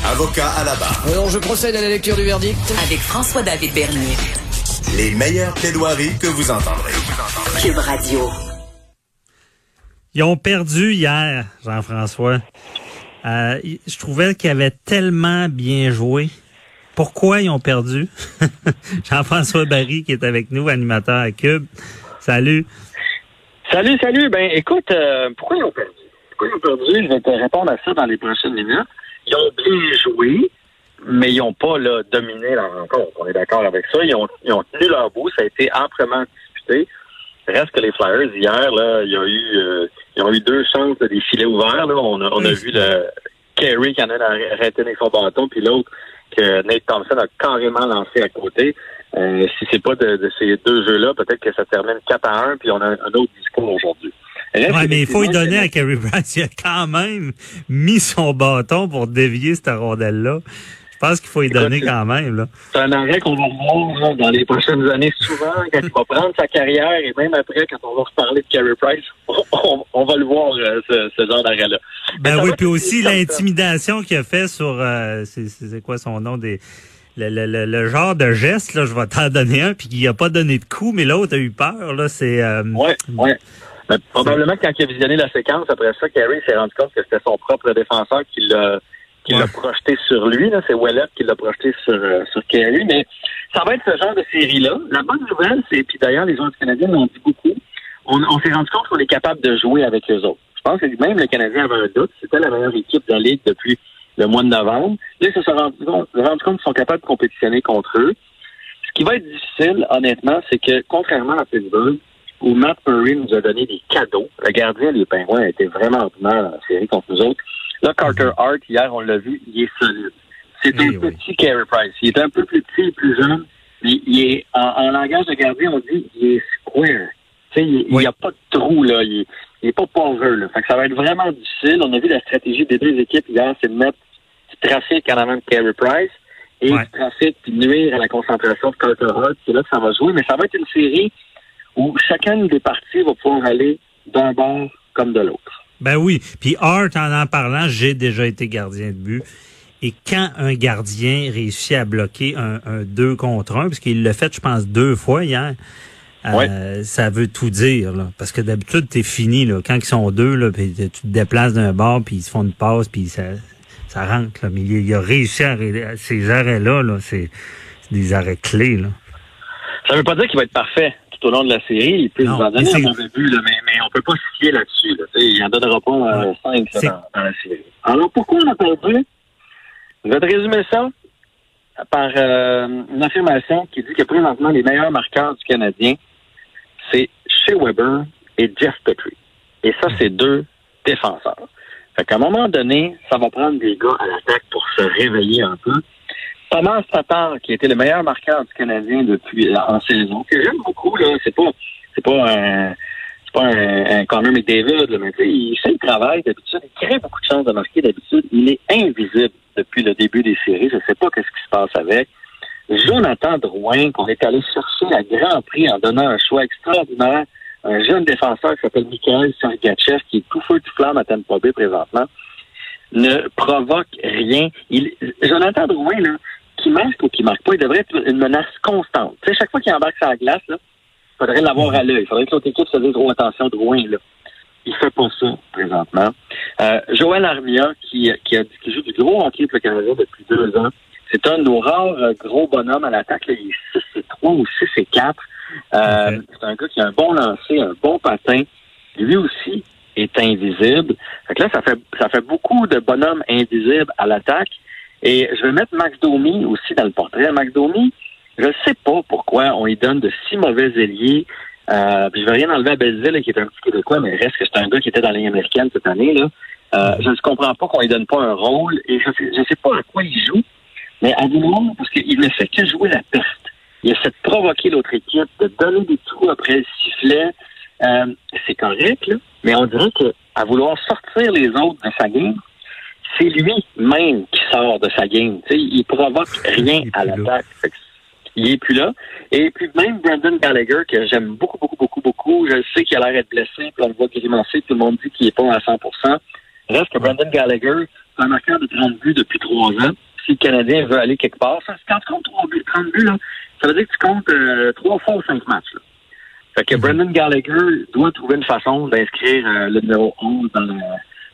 Avocat à la barre. Alors, je procède à la lecture du verdict. Avec François-David Bernier. Les meilleures plaidoiries que vous entendrez. Cube Radio. Ils ont perdu hier, Jean-François. Euh, je trouvais qu'ils avaient tellement bien joué. Pourquoi ils ont perdu? Jean-François Barry qui est avec nous, animateur à Cube. Salut. Salut, salut. Ben écoute, euh, pourquoi ils ont perdu? Pourquoi ils ont perdu? Je vais te répondre à ça dans les prochaines minutes. Ils ont bien joué, mais ils n'ont pas là, dominé la rencontre. On est d'accord avec ça. Ils ont, ils ont tenu leur bout. Ça a été amplement disputé. Reste que les Flyers, hier, là, il y a eu, euh, ils ont eu deux chances de des filets ouverts. Là. On, a, on a vu le Kerry qui en a arrêté avec son bâton, puis l'autre que Nate Thompson a carrément lancé à côté. Euh, si c'est pas de, de, ces deux jeux-là, peut-être que ça termine 4 à 1, puis on a un autre discours aujourd'hui. Ouais, mais il faut lui donner à Kerry Price. Il a quand même mis son bâton pour dévier cette rondelle-là. Je pense qu'il faut y donner quand même. Là. C'est un arrêt qu'on va voir dans les prochaines années souvent, quand il va prendre sa carrière et même après, quand on va reparler de Carey Price, on, on, va le voir, euh, ce, ce, genre d'arrêt-là. Ben oui, puis aussi l'intimidation qu'il a fait sur, euh, c'est quoi son nom, des... Le, le, le, genre de geste, là, je vais t'en donner un, puis qu'il a pas donné de coup, mais l'autre a eu peur. Là, c'est. Euh, ouais, ouais. Mais probablement quand il a visionné la séquence, après ça, Carey s'est rendu compte que c'était son propre défenseur qui l'a qui l'a projeté sur lui. C'est Wallet qui l'a projeté sur, euh, sur Kerry. Mais ça va être ce genre de série-là. La bonne nouvelle, c'est, puis d'ailleurs, les autres Canadiens l'ont dit beaucoup, on, on s'est rendu compte qu'on est capable de jouer avec les autres. Je pense que même le Canadien avait un doute. C'était la meilleure équipe de la Ligue depuis le mois de novembre. Là, ils se sont rendus compte, rendu compte qu'ils sont capables de compétitionner contre eux. Ce qui va être difficile, honnêtement, c'est que, contrairement à Pittsburgh, où Matt Murray nous a donné des cadeaux, le gardien des Pingouins a été vraiment ordinaire dans la série contre nous autres, Là, Carter Hart, hier, on l'a vu, il est solide. C'est un petit Carey Price. Il est un peu plus petit et plus jeune. Mais il est, en, langage de gardien, on dit il est square. Tu sais, il n'y a pas de trou, là. Il, il est pas pauvre, là. Fait que ça va être vraiment difficile. On a vu la stratégie des deux équipes hier, c'est de mettre du trafic en avant de Carey Price et du trafic puis nuire à la concentration de Carter Hart. C'est là que ça va jouer. Mais ça va être une série où chacune des parties va pouvoir aller d'un bord comme de l'autre. Ben oui. Puis Hart, en en parlant, j'ai déjà été gardien de but. Et quand un gardien réussit à bloquer un, un 2 contre 1, parce qu'il l'a fait, je pense, deux fois hier, euh, ça veut tout dire. Là. Parce que d'habitude, t'es fini. Là. Quand ils sont deux, là, pis tu te déplaces d'un bord, puis ils se font une passe, puis ça, ça rentre. Là. Mais il, a réussi à, ces arrêts-là, -là, c'est des arrêts clés. Là. Ça veut pas dire qu'il va être parfait tout au long de la série. Il peut nous en donner un mauvais but, là, mais, mais on peut pas se fier là-dessus. Là. Il n'en donnera pas euh, cinq dans, dans, la série. Alors, pourquoi on a perdu? Je vais te résumer ça par euh, une affirmation qui dit que présentement, les meilleurs marqueurs du Canadien, c'est Shea Weber et Jeff Petrie. Et ça, c'est deux défenseurs. Fait qu'à un moment donné, ça va prendre des gars à l'attaque pour se réveiller un peu. Thomas Tatar, qui était le meilleur marqueur du Canadien depuis en saison, que j'aime beaucoup, là, c'est pas c'est pas un c'est pas un, un Connor McDavid, là, mais il fait le travail d'habitude, il crée beaucoup de chances de marquer d'habitude. Il est invisible depuis le début des séries. Je sais pas qu'est-ce qui se passe avec. Jonathan Drouin, qu'on est allé chercher à grand prix en donnant un choix extraordinaire, un jeune défenseur qui s'appelle Michael Sergachev, qui est tout feu tout flamme à Tampa Bay présentement, ne provoque rien. Il, Jonathan Drouin, là, qui marque ou qui marque pas, il devrait être une menace constante. Tu sais, chaque fois qu'il embarque sur la glace, il faudrait l'avoir à l'œil. Il faudrait que l'autre équipe se dise gros attention, Drouin, là. Il fait pas ça présentement. Euh, Joël Armia, qui, qui, a, qui joue du gros hockey pour le Canada depuis deux ans, c'est un de nos rares euh, gros bonhommes à l'attaque. Il est 6 et 3 ou 6 et 4. Euh, C'est un gars qui a un bon lancer, un bon patin. Lui aussi est invisible. Fait que là, ça fait ça fait beaucoup de bonhommes invisibles à l'attaque. Et je vais mettre Max Domi aussi dans le portrait. Max Domi, je ne sais pas pourquoi on lui donne de si mauvais ailiers. Euh, je vais rien enlever à Belleville, qui est un petit Québécois, mais reste que c'est un gars qui était dans la ligne américaine cette année. Là. Euh, je ne comprends pas qu'on lui donne pas un rôle et je sais, je sais pas à quoi il joue, mais à nous parce qu'il ne fait que jouer la perte. Il essaie de provoquer l'autre équipe, de donner des trous après le sifflet. Euh, c'est correct, là, mais on dirait qu'à vouloir sortir les autres de sa game, c'est lui-même qui sort de sa game. T'sais, il provoque rien à l'attaque. Il est plus là. Et puis même Brandon Gallagher, que j'aime beaucoup, beaucoup, beaucoup, beaucoup, je sais qu'il a l'air d'être blessé, puis on le voit grimacer, tout le monde dit qu'il est pas à 100% Reste que Brandon Gallagher c'est un marqueur de 30 buts depuis trois ans. Si le Canadien veut aller quelque part, ça, quand tu comptes 3 buts, 30 buts, là, ça veut dire que tu comptes euh, trois fois ou cinq matchs. Là. Fait que Brendan Gallagher doit trouver une façon d'inscrire euh, le numéro 11 dans le,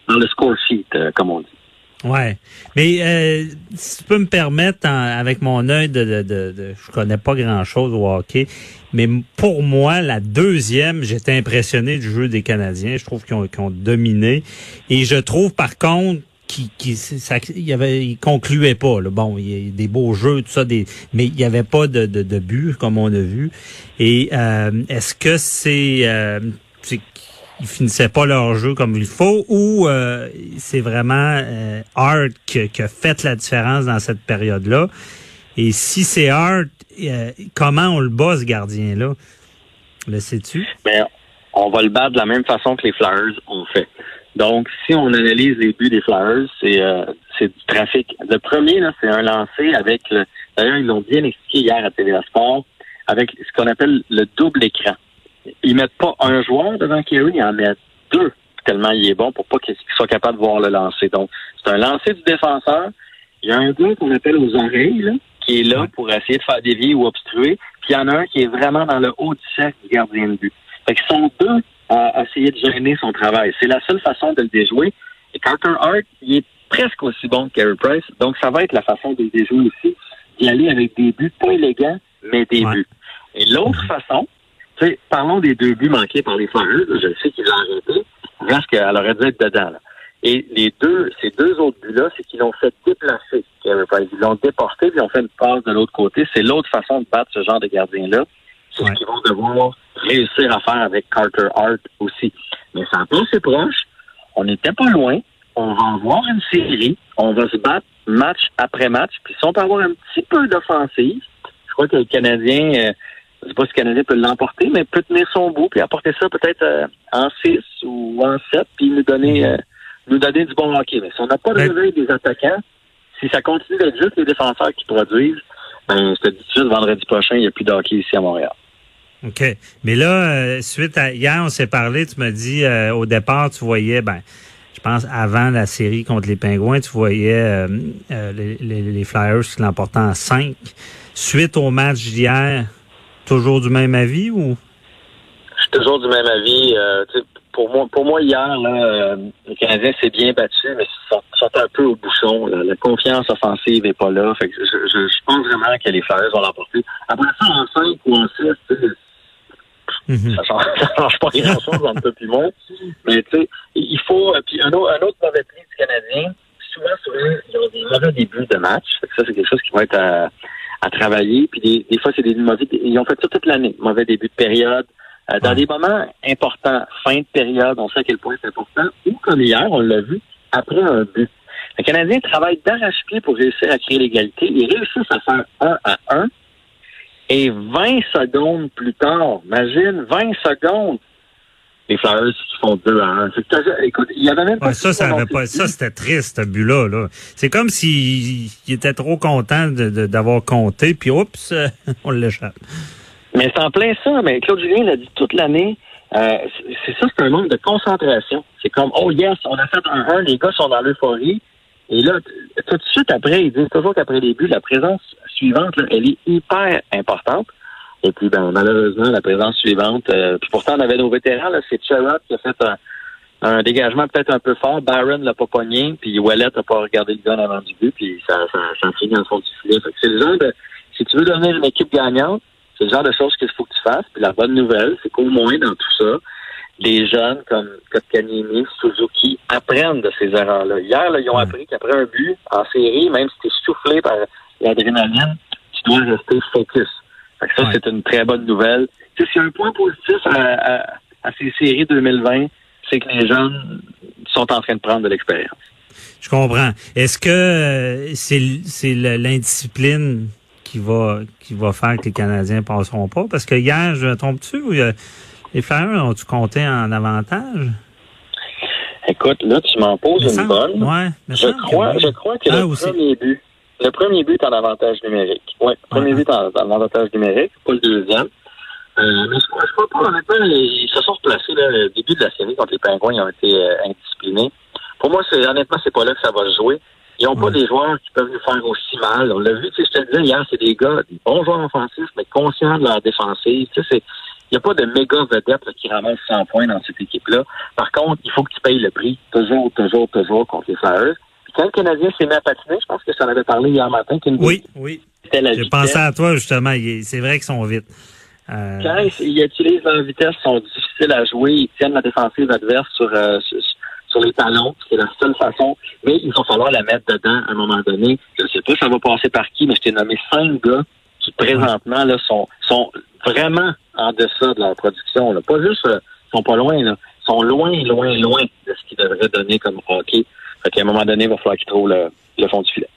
dans le score sheet, euh, comme on dit. Ouais, mais euh, si tu peux me permettre, avec mon œil de, de, de, de- je connais pas grand chose au hockey, mais pour moi, la deuxième, j'étais impressionné du jeu des Canadiens. Je trouve qu'ils ont, ont dominé, et je trouve par contre qui qui ça il avait il concluait pas là. bon il y a des beaux jeux tout ça des mais il y avait pas de de, de but comme on a vu et euh, est-ce que c'est euh, ils finissaient pas leur jeu comme il faut ou euh, c'est vraiment euh, Hart qui, a fait la différence dans cette période-là. Et si c'est Hart, euh, comment on le bat, ce gardien-là? Le sais-tu? Mais on va le battre de la même façon que les Flyers ont fait. Donc, si on analyse les buts des Flyers, c'est euh, c'est du trafic. Le premier, là, c'est un lancé avec le. D'ailleurs, ils l'ont bien expliqué hier à TVA Sport, avec ce qu'on appelle le double écran. Ils mettent pas un joueur devant Kerry, ils en mettent deux, tellement il est bon pour pas qu'il soit capable de voir le lancer. Donc, c'est un lancer du défenseur. Il y a un gars qu'on appelle aux oreilles, là, qui est là pour essayer de faire dévier ou obstruer. Puis il y en a un qui est vraiment dans le haut du cercle du gardien de but. Fait qu'ils sont deux à essayer de gêner son travail. C'est la seule façon de le déjouer. Et Carter Hart, il est presque aussi bon que Carey Price. Donc, ça va être la façon de le déjouer aussi, d'y aller avec des buts pas élégants, mais des Ouais. buts. Et l'autre façon, sais, parlons des deux buts manqués par les Flyers. Je sais qu'il l'a arrêté. Reste qu'elle aurait dû être dedans. Là. Et les deux, ces deux autres buts-là, c'est qu'ils l'ont fait déplacer. Ils l'ont déporté, puis ils ont fait une passe de l'autre côté. C'est l'autre façon de battre ce genre de gardien-là. C'est Ouais. ce qu'ils vont devoir réussir à faire avec Carter Hart aussi. Mais ça pas assez proche. On n'était pas loin. On va avoir une série. On va se battre match après match. Puis si on peut avoir un petit peu d'offensive, je crois que le Canadien, euh, je ne sais pas si le Canadien peut l'emporter, mais peut tenir son bout puis apporter ça peut-être euh, en 6 ou en 7 puis nous donner, euh, nous donner du bon hockey. Mais si on n'a pas de Ben- réveil des attaquants, si ça continue d'être juste les défenseurs qui produisent, ben, je te dis tout de suite, vendredi prochain, il n'y a plus de hockey ici à Montréal. OK. Mais là, euh, suite à hier, on s'est parlé, tu m'as dit euh, au départ, tu voyais, ben, je pense avant la série contre les Pingouins, tu voyais euh, euh, les, les- les Flyers qui l'emportaient en 5. Suite au match d'hier, toujours du même avis ou? Je suis toujours du même avis. euh, pour moi, pour moi hier, là, euh, le Canadien s'est bien battu, mais sont, sont un peu au bouchon. là. La confiance offensive n'est pas là. Fait que je, je, je pense vraiment que les Flyers vont l'emporter. Après ça, en 5 ou en 6, tu sais, Mhm. ça ça change pas grand-chose entre toi et moi. Mais tu sais, il faut. euh, Puis un, autre- un autre mauvais pli du Canadien, souvent, souvent, ils ont des mauvais débuts de match. Ça, c'est quelque chose qui va être à, à travailler. Puis des, des fois, c'est des mauvais. Ils ont fait ça toute l'année. Mauvais début de période. Euh, dans Ouais. des moments importants, fin de période, on sait à quel point c'est important. Ou comme hier, on l'a vu, après un but. Le Canadien travaille d'arrache-pied pour réussir à créer l'égalité. Ils réussissent à faire 1 à 1. Et 20 secondes plus tard, imagine, 20 secondes, les Flyers qui font 2 à 1. Fait que t'as- écoute, il y avait même pas... Ouais, ça, ça avait pas, ça, c'était triste, ce but-là, là. C'est comme s'il il était trop content de- de- d'avoir compté, puis oups, on l'échappe. Mais c'est en plein ça. Mais Claude Julien l'a dit toute l'année. Euh, c'est- c'est ça, c'est un manque de concentration. C'est comme, oh yes, on a fait un 1, les gars sont dans l'euphorie. Et là, tout de suite après, ils disent toujours qu'après les buts, la présence suivante, là, elle est hyper importante. Et puis, ben, malheureusement, la présence suivante, euh, puis pourtant, on avait nos vétérans, là, c'est Sherrod qui a fait un, un dégagement peut-être un peu fort. Byron l'a pas pogné, puis Wallet n'a pas regardé le gun avant du but, puis ça, ça, ça dans le fond du filet. C'est le genre de, si tu veux devenir une équipe gagnante, c'est le genre de choses qu'il faut que tu fasses. Puis la bonne nouvelle, c'est qu'au moins dans tout ça, les jeunes comme Kotkaniemi, Suzuki apprennent de ces erreurs-là. Hier, là, ils ont Ouais. appris qu'après un but en série, même si tu es soufflé par l'adrénaline, tu dois rester focus. Ça, Ouais. c'est une très bonne nouvelle. Tu sais, s'il y a un point positif à, à- à ces séries 2020, c'est que les jeunes sont en train de prendre de l'expérience. Je comprends. Est-ce que euh, c'est l'indiscipline qui va qui va faire que les Canadiens passeront pas? Parce que hier, je tombe-tu ou euh, les Flyers ont-tu compté en avantage? Écoute, là, tu m'en poses une bonne. Ouais, me Je que crois, je crois que Ah, le premier but, le premier but en avantage numérique. Oui, le premier but en, en avantage numérique, pas le deuxième. Euh, mais je crois, pas, honnêtement, ils se sont replacés, là, le début de la série contre les Pingouins, ils ont été euh, indisciplinés. Pour moi, c'est honnêtement, c'est pas là que ça va se jouer. Ils n'ont pas des joueurs qui peuvent nous faire aussi mal. On l'a vu, tu sais, je te le disais hier, c'est des gars, des bons joueurs offensifs, mais conscients de leur défensive. Tu sais, c'est, il n'y a pas de méga vedette qui ramasse 100 points dans cette équipe-là. Par contre, il faut que tu payes le prix, toujours, toujours, toujours contre les Flyers. Quand le Canadien s'est mis à patiner, je pense que ça en avait parlé hier matin. Oui, oui. J'ai pensé à toi, justement. C'est vrai qu'ils sont vite. Euh... Quand ils utilisent leur vitesse, ils sont difficiles à jouer. Ils tiennent la défensive adverse sur, euh, sur, les talons. C'est la seule façon. Mais il va falloir la mettre dedans à un moment donné. Je ne sais pas si ça va passer par qui, mais je t'ai nommé cinq gars qui présentement là, sont, sont vraiment en deçà de leur production. Là. Pas juste euh, sont pas loin, là. sont loin, loin, loin de ce qu'ils devraient donner comme hockey. Fait qu'à un moment donné, il va falloir qu'ils trouvent le fond du filet.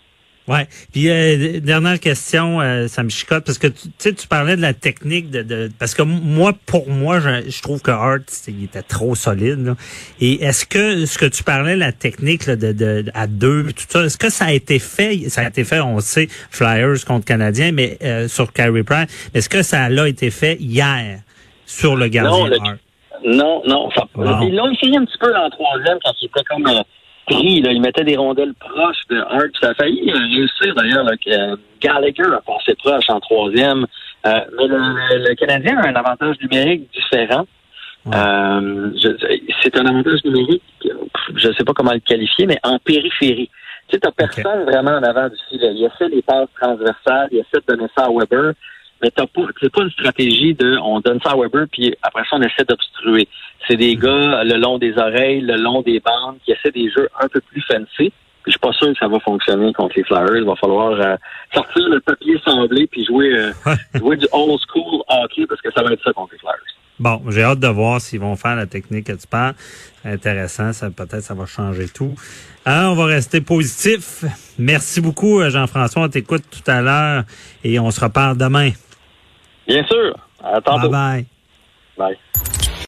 Ouais. Puis euh, dernière question, euh, ça me chicote parce que tu sais, tu parlais de la technique de, de parce que moi, pour moi, je, trouve que Hart il était trop solide. Et est-ce que ce que tu parlais, la technique là, de, de, à deux, tout ça, est-ce que ça a été fait? Ça a été fait, on sait, Flyers contre Canadiens, mais euh, sur Carey Price. Est-ce que ça a été fait hier sur le gardien non, Hart? Non, non. Ils l'ont essayé un petit peu dans le troisième quand il était comme il mettait des rondelles proches de Hart. Ça a failli euh, réussir d'ailleurs. Euh, Gallagher a passé proche en troisième. Euh, mais le, Canadien a un avantage numérique différent. c'est un avantage numérique, je ne sais pas comment le qualifier, mais en périphérie. Tu sais, t'as personne vraiment en avant du filet. Il essaie des passes transversales, il essaie de donner ça à Weber, mais t'as pas, c'est pas une stratégie de on donne ça à Weber puis après ça on essaie d'obstruer. C'est des mhm. gars le long des oreilles, le long des bandes qui essaient des jeux un peu plus fancy. Je suis pas sûr que ça va fonctionner contre les Flyers. Il va falloir euh, sortir le papier semblé puis jouer, euh, jouer du old school hockey parce que ça va être ça contre les Flyers. Bon, j'ai hâte de voir s'ils vont faire la technique que tu parles. Intéressant, ça peut-être ça va changer tout. Hein, on va rester positif. Merci beaucoup, euh, Jean-François. On t'écoute tout à l'heure et on se reparle demain. Bien sûr. À tantôt. Bye bye. Bye.